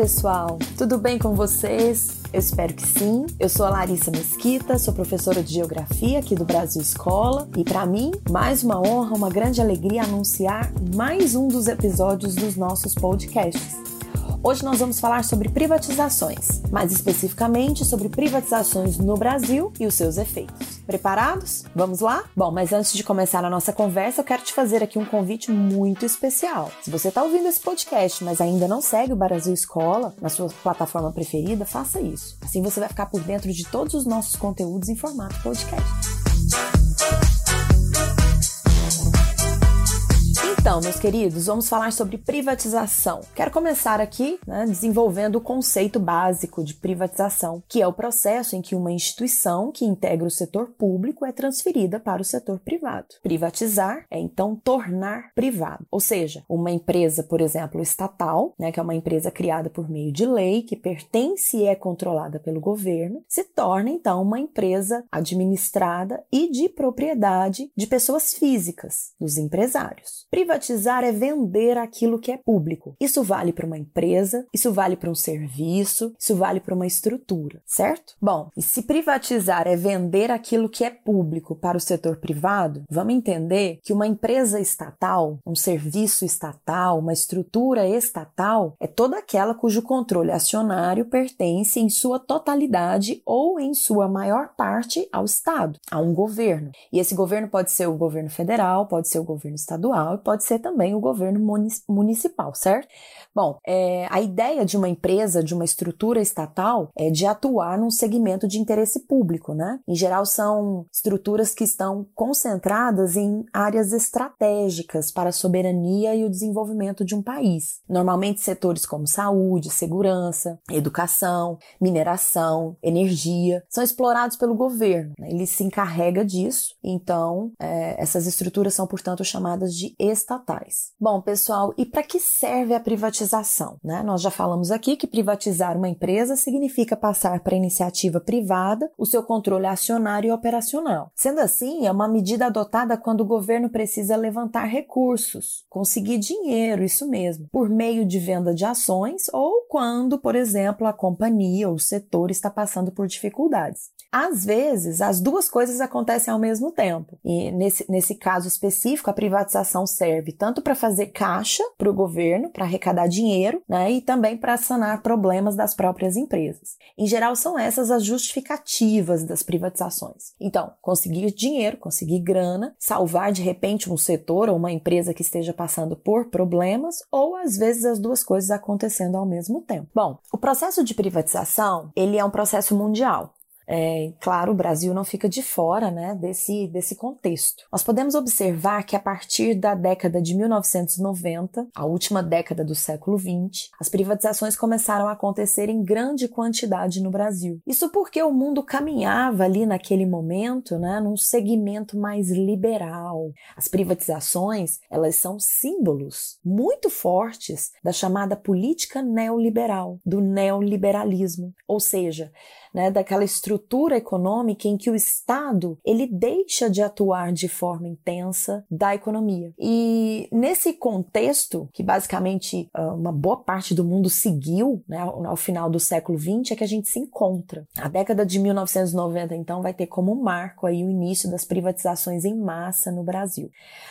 pessoal, tudo bem com vocês? Eu espero que sim. Eu sou a Larissa Mesquita, sou professora de Geografia aqui do Brasil Escola e para mim, mais uma honra, uma grande alegria anunciar mais um dos episódios dos nossos podcasts. Hoje nós vamos falar sobre privatizações, mais especificamente sobre privatizações no Brasil e os seus efeitos. Preparados? Vamos lá? Bom, mas antes de começar a nossa conversa, eu quero te fazer aqui um convite muito especial. Se você está ouvindo esse podcast, mas ainda não segue o Brasil Escola na sua plataforma preferida, faça isso. Assim você vai ficar por dentro de todos os nossos conteúdos em formato podcast. Então, meus queridos, vamos falar sobre privatização. Quero começar aqui né, desenvolvendo o conceito básico de privatização, que é o processo em que uma instituição que integra o setor público é transferida para o setor privado. Privatizar é então tornar privado, ou seja, uma empresa, por exemplo, estatal, né, que é uma empresa criada por meio de lei, que pertence e é controlada pelo governo, se torna então uma empresa administrada e de propriedade de pessoas físicas, dos empresários. Privatizar é vender aquilo que é público. Isso vale para uma empresa, isso vale para um serviço, isso vale para uma estrutura, certo? Bom, e se privatizar é vender aquilo que é público para o setor privado, vamos entender que uma empresa estatal, um serviço estatal, uma estrutura estatal é toda aquela cujo controle acionário pertence em sua totalidade ou em sua maior parte ao Estado, a um governo. E esse governo pode ser o governo federal, pode ser o governo estadual, pode pode ser também o governo municipal, certo? Bom, é, a ideia de uma empresa, de uma estrutura estatal, é de atuar num segmento de interesse público, né? Em geral, são estruturas que estão concentradas em áreas estratégicas para a soberania e o desenvolvimento de um país. Normalmente, setores como saúde, segurança, educação, mineração, energia são explorados pelo governo. Né? Ele se encarrega disso, então, é, essas estruturas são, portanto, chamadas de estatais. Bom, pessoal, e para que serve a privatização? Né? Nós já falamos aqui que privatizar uma empresa significa passar para iniciativa privada o seu controle acionário e operacional. Sendo assim, é uma medida adotada quando o governo precisa levantar recursos, conseguir dinheiro, isso mesmo, por meio de venda de ações ou quando, por exemplo, a companhia ou o setor está passando por dificuldades. Às vezes, as duas coisas acontecem ao mesmo tempo. E nesse, nesse caso específico, a privatização serve tanto para fazer caixa para o governo, para arrecadar dinheiro, né, e também para sanar problemas das próprias empresas. Em geral, são essas as justificativas das privatizações. Então, conseguir dinheiro, conseguir grana, salvar de repente um setor ou uma empresa que esteja passando por problemas, ou às vezes as duas coisas acontecendo ao mesmo tempo. Bom, o processo de privatização ele é um processo mundial. É, claro, o Brasil não fica de fora né, desse, desse contexto. Nós podemos observar que a partir da década de 1990, a última década do século XX, as privatizações começaram a acontecer em grande quantidade no Brasil. Isso porque o mundo caminhava ali naquele momento né, num segmento mais liberal. As privatizações elas são símbolos muito fortes da chamada política neoliberal, do neoliberalismo, ou seja, né, daquela estrutura econômica em que o Estado ele deixa de atuar de forma intensa da economia. E nesse contexto, que basicamente ah, uma boa parte do mundo seguiu né, ao final do século XX, é que a gente se encontra. A década de 1990, então, vai ter como marco aí o início das privatizações em massa no Brasil.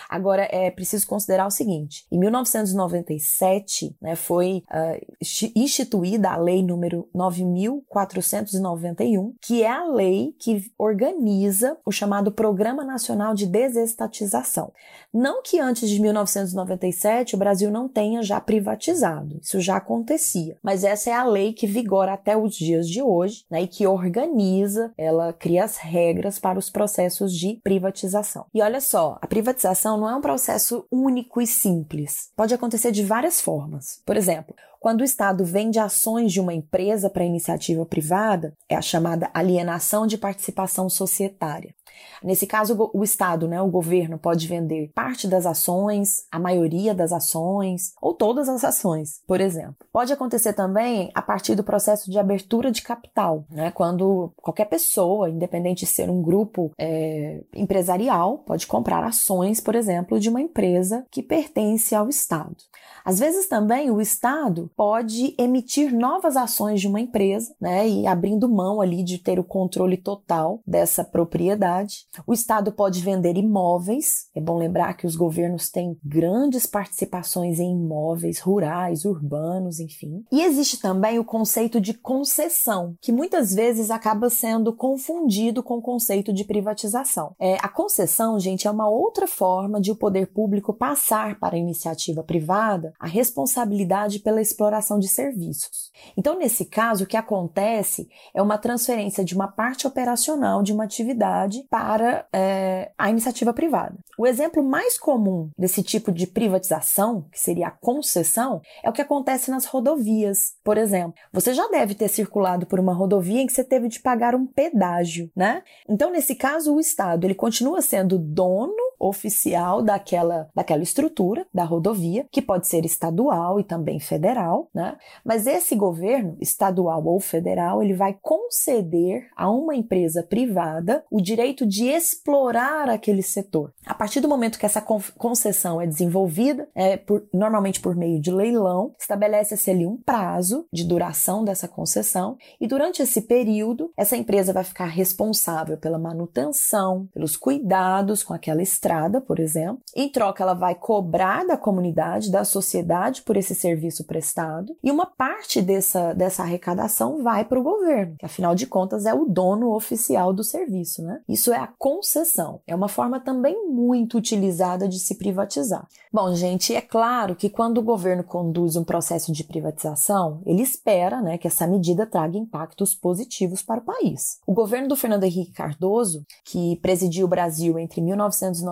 Agora, é preciso considerar o seguinte: em 1997 né, foi uh, instituída a lei número 9.490 91, que é a lei que organiza o chamado Programa Nacional de Desestatização. Não que antes de 1997 o Brasil não tenha já privatizado, isso já acontecia, mas essa é a lei que vigora até os dias de hoje né, e que organiza, ela cria as regras para os processos de privatização. E olha só, a privatização não é um processo único e simples, pode acontecer de várias formas. Por exemplo, quando o Estado vende ações de uma empresa para iniciativa privada, é a chamada alienação de participação societária. Nesse caso, o Estado, né, o governo, pode vender parte das ações, a maioria das ações ou todas as ações, por exemplo. Pode acontecer também a partir do processo de abertura de capital, né, quando qualquer pessoa, independente de ser um grupo é, empresarial, pode comprar ações, por exemplo, de uma empresa que pertence ao Estado. Às vezes também o Estado pode emitir novas ações de uma empresa, né, e abrindo mão ali de ter o controle total dessa propriedade. O Estado pode vender imóveis. É bom lembrar que os governos têm grandes participações em imóveis rurais, urbanos, enfim. E existe também o conceito de concessão, que muitas vezes acaba sendo confundido com o conceito de privatização. É, a concessão, gente, é uma outra forma de o poder público passar para a iniciativa privada a responsabilidade pela exploração de serviços. Então, nesse caso, o que acontece é uma transferência de uma parte operacional de uma atividade para é, a iniciativa privada. O exemplo mais comum desse tipo de privatização, que seria a concessão, é o que acontece nas rodovias. Por exemplo, você já deve ter circulado por uma rodovia em que você teve de pagar um pedágio, né? Então, nesse caso, o Estado ele continua sendo dono oficial daquela, daquela estrutura da rodovia, que pode ser estadual e também federal, né? Mas esse governo, estadual ou federal, ele vai conceder a uma empresa privada o direito de explorar aquele setor. A partir do momento que essa concessão é desenvolvida, é por, normalmente por meio de leilão, estabelece-se ali um prazo de duração dessa concessão e durante esse período, essa empresa vai ficar responsável pela manutenção, pelos cuidados com aquela estrada, por exemplo. Em troca, ela vai cobrar da comunidade, da sociedade por esse serviço prestado e uma parte dessa, dessa arrecadação vai para o governo, que afinal de contas é o dono oficial do serviço, né? Isso é a concessão. É uma forma também muito utilizada de se privatizar. Bom, gente, é claro que quando o governo conduz um processo de privatização, ele espera né, que essa medida traga impactos positivos para o país. O governo do Fernando Henrique Cardoso, que presidiu o Brasil entre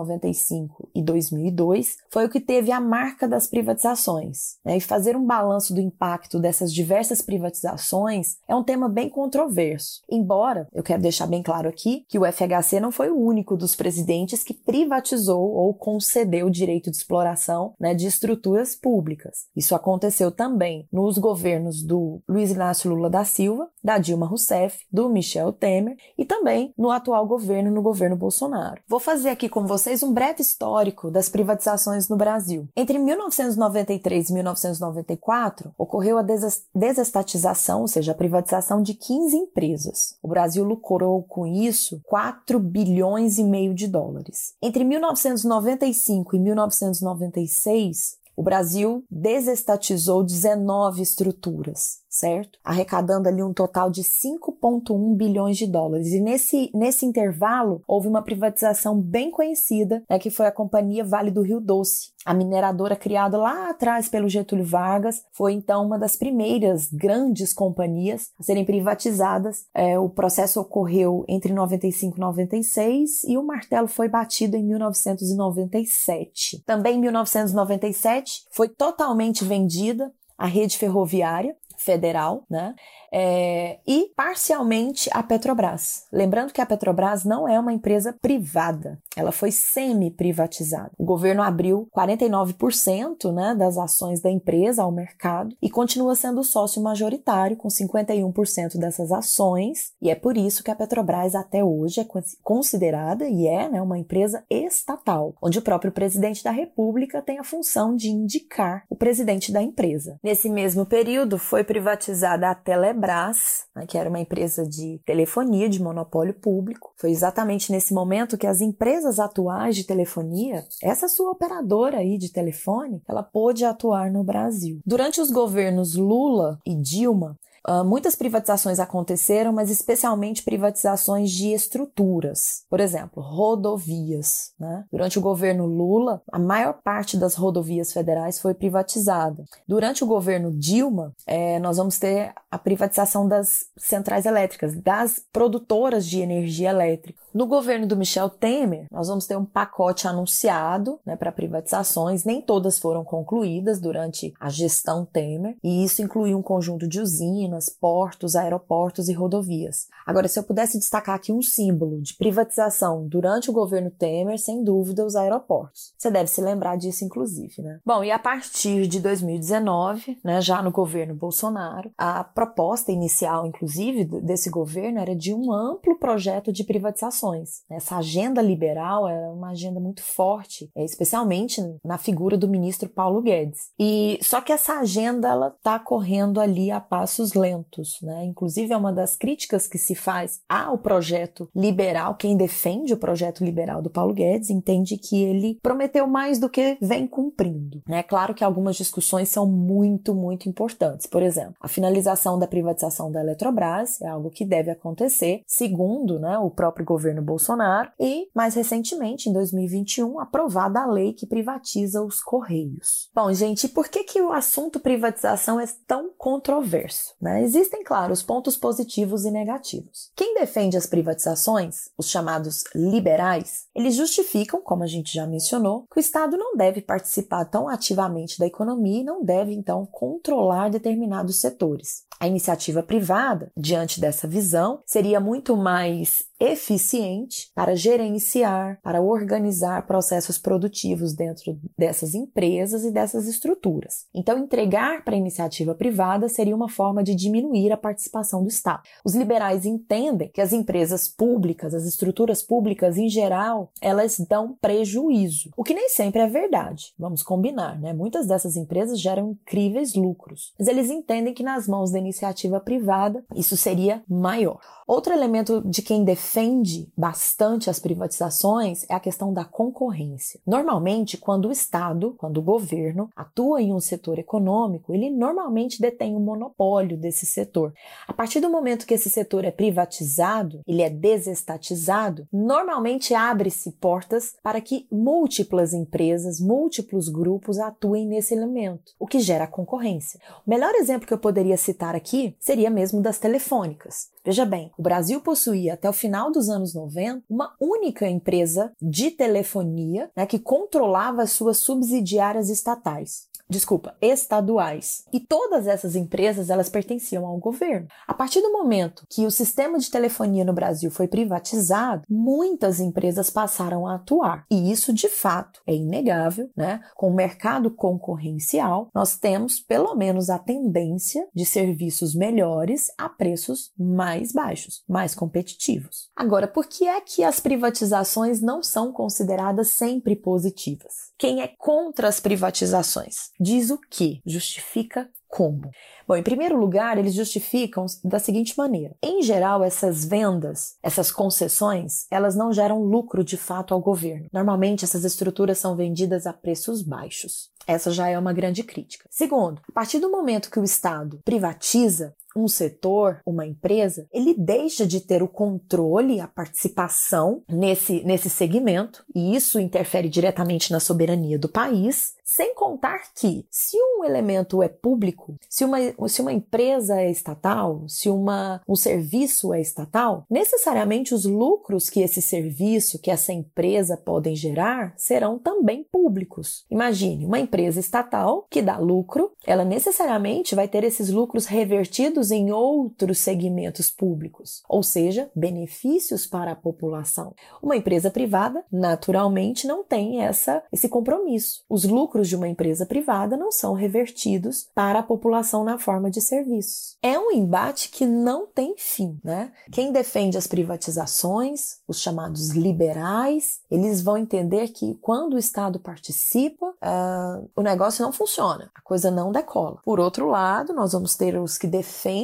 1995 e 2002, foi o que teve a marca das privatizações. Né? E fazer um balanço do impacto dessas diversas privatizações é um tema bem controverso. Embora, eu quero deixar bem claro aqui, que o FHC não foi o único dos presidentes que privatizou ou concedeu o direito de exploração né, de estruturas públicas. Isso aconteceu também nos governos do Luiz Inácio Lula da Silva, da Dilma Rousseff, do Michel Temer e também no atual governo, no governo Bolsonaro. Vou fazer aqui com vocês um breve histórico das privatizações no Brasil. Entre 1993 e 1994, ocorreu a desestatização, ou seja, a privatização de 15 empresas. O Brasil lucrou com isso 4 bilhões e meio de dólares. Entre 1995 e 1996, o Brasil desestatizou 19 estruturas certo? Arrecadando ali um total de 5,1 bilhões de dólares. E nesse, nesse intervalo, houve uma privatização bem conhecida, né, que foi a Companhia Vale do Rio Doce. A mineradora criada lá atrás pelo Getúlio Vargas foi então uma das primeiras grandes companhias a serem privatizadas. É, o processo ocorreu entre 95 e 96 e o martelo foi batido em 1997. Também em 1997 foi totalmente vendida a rede ferroviária federal, né? É, e parcialmente a Petrobras. Lembrando que a Petrobras não é uma empresa privada, ela foi semi-privatizada. O governo abriu 49% né, das ações da empresa ao mercado e continua sendo sócio majoritário com 51% dessas ações, e é por isso que a Petrobras até hoje é considerada e é né, uma empresa estatal, onde o próprio presidente da República tem a função de indicar o presidente da empresa. Nesse mesmo período, foi privatizada a Telebrás Telebrás, né, que era uma empresa de telefonia de monopólio público. Foi exatamente nesse momento que as empresas atuais de telefonia, essa sua operadora aí de telefone, ela pôde atuar no Brasil. Durante os governos Lula e Dilma, Uh, muitas privatizações aconteceram, mas especialmente privatizações de estruturas. Por exemplo, rodovias. Né? Durante o governo Lula, a maior parte das rodovias federais foi privatizada. Durante o governo Dilma, é, nós vamos ter a privatização das centrais elétricas, das produtoras de energia elétrica. No governo do Michel Temer, nós vamos ter um pacote anunciado né, para privatizações, nem todas foram concluídas durante a gestão Temer, e isso incluiu um conjunto de usinas usinas, portos, aeroportos e rodovias. Agora, se eu pudesse destacar aqui um símbolo de privatização durante o governo Temer, sem dúvida, os aeroportos. Você deve se lembrar disso, inclusive, né? Bom, e a partir de 2019, né, já no governo Bolsonaro, a proposta inicial, inclusive, desse governo era de um amplo projeto de privatizações. Essa agenda liberal é uma agenda muito forte, é, especialmente na figura do ministro Paulo Guedes. E só que essa agenda ela está correndo ali a passos lentos, né? Inclusive é uma das críticas que se faz ao projeto liberal. Quem defende o projeto liberal do Paulo Guedes entende que ele prometeu mais do que vem cumprindo. É né? claro que algumas discussões são muito, muito importantes. Por exemplo, a finalização da privatização da Eletrobras é algo que deve acontecer, segundo né, o próprio governo Bolsonaro, e mais recentemente, em 2021, aprovada a lei que privatiza os Correios. Bom, gente, por que, que o assunto privatização é tão controverso? Né? Existem, claro, os pontos positivos e negativos. Quem defende as privatizações, os chamados liberais, eles justificam, como a gente já mencionou, que o Estado não deve participar tão ativamente da economia e não deve, então, controlar determinados setores. A iniciativa privada, diante dessa visão, seria muito mais eficiente para gerenciar, para organizar processos produtivos dentro dessas empresas e dessas estruturas. Então, entregar para a iniciativa privada seria uma forma de diminuir a participação do Estado. Os liberais entendem que as empresas públicas, as estruturas públicas em geral, elas dão prejuízo, o que nem sempre é verdade. Vamos combinar, né? Muitas dessas empresas geram incríveis lucros, mas eles entendem que nas mãos da iniciativa privada isso seria maior. Outro elemento de quem defende bastante as privatizações é a questão da concorrência. Normalmente, quando o Estado, quando o governo atua em um setor econômico, ele normalmente detém o um monopólio desse setor. A partir do momento que esse setor é privatizado, ele é desestatizado, normalmente abre-se portas para que múltiplas empresas, múltiplos grupos atuem nesse elemento, o que gera concorrência. O melhor exemplo que eu poderia citar aqui seria mesmo das telefônicas. Veja bem, o Brasil possuía até o final dos anos 90 uma única empresa de telefonia né, que controlava as suas subsidiárias estatais desculpa, estaduais. E todas essas empresas, elas pertenciam ao governo. A partir do momento que o sistema de telefonia no Brasil foi privatizado, muitas empresas passaram a atuar. E isso, de fato, é inegável, né? Com o mercado concorrencial, nós temos pelo menos a tendência de serviços melhores a preços mais baixos, mais competitivos. Agora, por que é que as privatizações não são consideradas sempre positivas? Quem é contra as privatizações? Diz o que? Justifica como? Bom, em primeiro lugar, eles justificam da seguinte maneira: em geral, essas vendas, essas concessões, elas não geram lucro de fato ao governo. Normalmente, essas estruturas são vendidas a preços baixos. Essa já é uma grande crítica. Segundo, a partir do momento que o Estado privatiza, um setor, uma empresa, ele deixa de ter o controle, a participação nesse, nesse segmento, e isso interfere diretamente na soberania do país, sem contar que, se um elemento é público, se uma, se uma empresa é estatal, se uma, um serviço é estatal, necessariamente os lucros que esse serviço, que essa empresa podem gerar, serão também públicos. Imagine, uma empresa estatal que dá lucro, ela necessariamente vai ter esses lucros revertidos em outros segmentos públicos, ou seja, benefícios para a população. Uma empresa privada, naturalmente, não tem essa, esse compromisso. Os lucros de uma empresa privada não são revertidos para a população na forma de serviços. É um embate que não tem fim, né? Quem defende as privatizações, os chamados liberais, eles vão entender que quando o Estado participa, uh, o negócio não funciona, a coisa não decola. Por outro lado, nós vamos ter os que defendem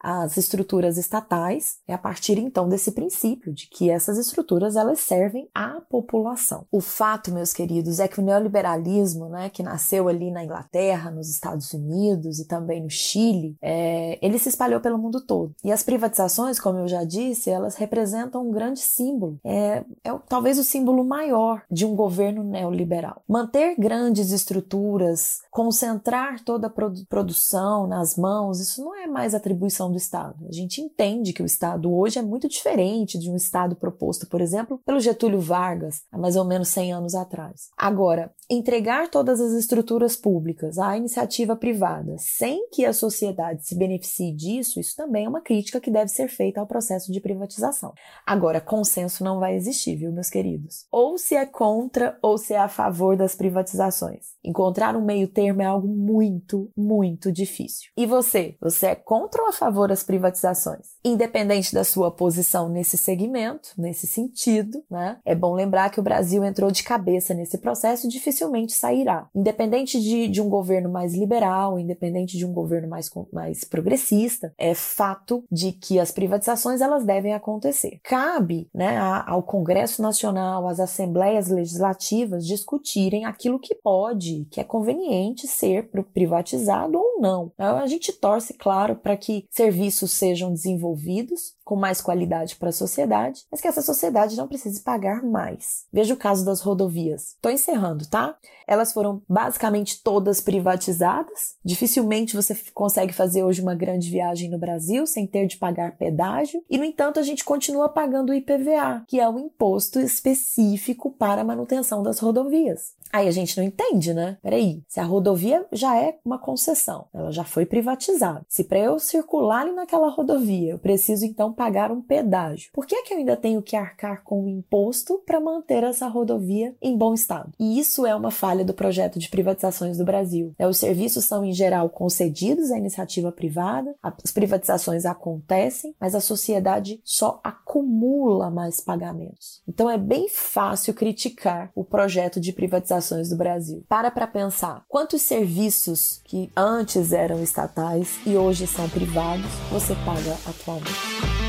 as estruturas estatais, é a partir então desse princípio de que essas estruturas elas servem à população. O fato, meus queridos, é que o neoliberalismo, né, que nasceu ali na Inglaterra, nos Estados Unidos e também no Chile, é, ele se espalhou pelo mundo todo. E as privatizações, como eu já disse, elas representam um grande símbolo. É, é talvez o símbolo maior de um governo neoliberal. Manter grandes estruturas, concentrar toda a produ produção nas mãos, isso não é mais mais atribuição do Estado. A gente entende que o Estado hoje é muito diferente de um Estado proposto, por exemplo, pelo Getúlio Vargas, há mais ou menos 100 anos atrás. Agora, entregar todas as estruturas públicas à iniciativa privada sem que a sociedade se beneficie disso, isso também é uma crítica que deve ser feita ao processo de privatização. Agora, consenso não vai existir, viu, meus queridos? Ou se é contra ou se é a favor das privatizações. Encontrar um meio termo é algo muito, muito difícil. E você? Você é contra ou a favor das privatizações? Independente da sua posição nesse segmento, nesse sentido, né? É bom lembrar que o Brasil entrou de cabeça nesse processo e dificilmente sairá. Independente de, de um governo mais liberal, independente de um governo mais, mais progressista, é fato de que as privatizações elas devem acontecer. Cabe né, ao Congresso Nacional, às assembleias legislativas discutirem aquilo que pode, que é conveniente ser privatizado ou não. A gente torce, claro, para que serviços sejam desenvolvidos com mais qualidade para a sociedade, mas que essa sociedade não precise pagar mais. Veja o caso das rodovias. Estou encerrando, tá? Elas foram basicamente todas privatizadas. Dificilmente você consegue fazer hoje uma grande viagem no Brasil sem ter de pagar pedágio. E, no entanto, a gente continua pagando o IPVA, que é um imposto específico para a manutenção das rodovias. Aí a gente não entende, né? Peraí, se a rodovia já é uma concessão, ela já foi privatizada. Se para eu circular ali naquela rodovia eu preciso então pagar um pedágio, por que é que eu ainda tenho que arcar com o imposto para manter essa rodovia em bom estado? E isso é uma falha do projeto de privatizações do Brasil. É, os serviços são em geral concedidos à iniciativa privada, as privatizações acontecem, mas a sociedade só acumula mais pagamentos. Então é bem fácil criticar o projeto de privatização do Brasil. Para para pensar, quantos serviços que antes eram estatais e hoje são privados você paga atualmente?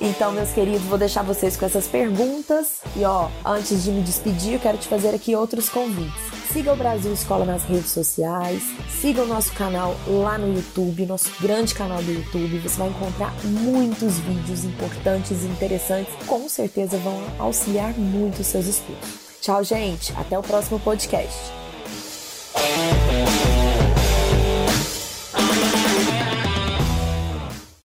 Então, meus queridos, vou deixar vocês com essas perguntas. E ó, antes de me despedir, eu quero te fazer aqui outros convites. Siga o Brasil Escola nas redes sociais, siga o nosso canal lá no YouTube, nosso grande canal do YouTube. Você vai encontrar muitos vídeos importantes e interessantes, com certeza vão auxiliar muito os seus estudos. Tchau, gente. Até o próximo podcast. Bye.